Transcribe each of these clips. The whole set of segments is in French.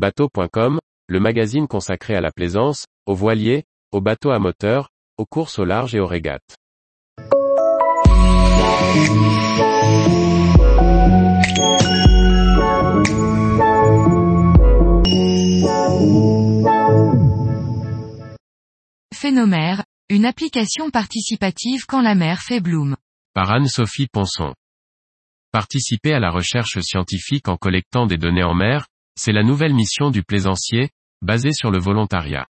Bateau.com, le magazine consacré à la plaisance, aux voiliers, aux bateaux à moteur, aux courses au large et aux régates. Phénomère, une application participative quand la mer fait bloom. Par Anne-Sophie Ponson. Participer à la recherche scientifique en collectant des données en mer, c'est la nouvelle mission du plaisancier, basée sur le volontariat.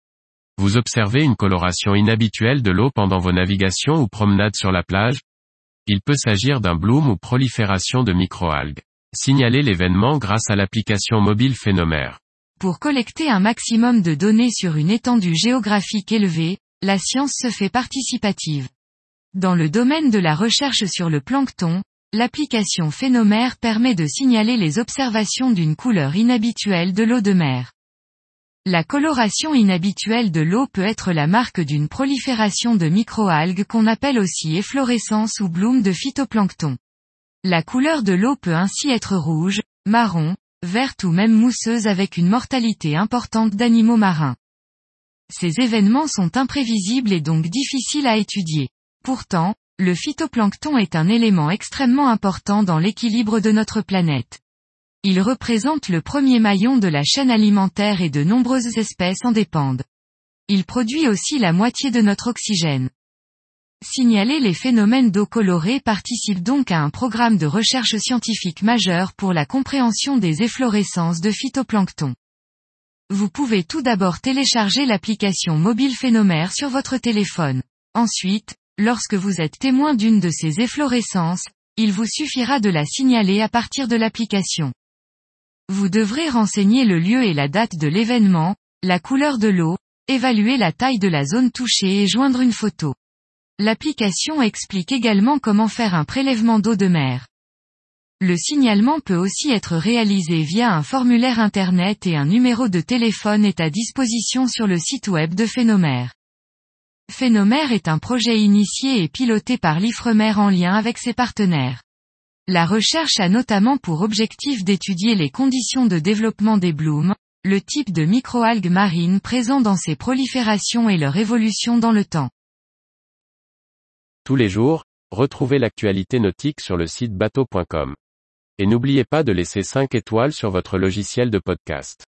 Vous observez une coloration inhabituelle de l'eau pendant vos navigations ou promenades sur la plage Il peut s'agir d'un bloom ou prolifération de microalgues. Signalez l'événement grâce à l'application mobile Phénomère. Pour collecter un maximum de données sur une étendue géographique élevée, la science se fait participative. Dans le domaine de la recherche sur le plancton, l'application Phénomère permet de signaler les observations d'une couleur inhabituelle de l'eau de mer. La coloration inhabituelle de l'eau peut être la marque d'une prolifération de microalgues qu'on appelle aussi efflorescence ou bloom de phytoplancton. La couleur de l'eau peut ainsi être rouge, marron, verte ou même mousseuse avec une mortalité importante d'animaux marins. Ces événements sont imprévisibles et donc difficiles à étudier. Pourtant, le phytoplancton est un élément extrêmement important dans l'équilibre de notre planète. Il représente le premier maillon de la chaîne alimentaire et de nombreuses espèces en dépendent. Il produit aussi la moitié de notre oxygène. Signaler les phénomènes d'eau colorée participe donc à un programme de recherche scientifique majeur pour la compréhension des efflorescences de phytoplancton. Vous pouvez tout d'abord télécharger l'application mobile Phénomère sur votre téléphone. Ensuite, lorsque vous êtes témoin d'une de ces efflorescences, il vous suffira de la signaler à partir de l'application. Vous devrez renseigner le lieu et la date de l'événement, la couleur de l'eau, évaluer la taille de la zone touchée et joindre une photo. L'application explique également comment faire un prélèvement d'eau de mer. Le signalement peut aussi être réalisé via un formulaire Internet et un numéro de téléphone est à disposition sur le site web de Phénomère. Phénomère est un projet initié et piloté par l'Ifremer en lien avec ses partenaires. La recherche a notamment pour objectif d'étudier les conditions de développement des blooms, le type de microalgues marines présents dans ces proliférations et leur évolution dans le temps. Tous les jours, retrouvez l'actualité nautique sur le site bateau.com. Et n'oubliez pas de laisser 5 étoiles sur votre logiciel de podcast.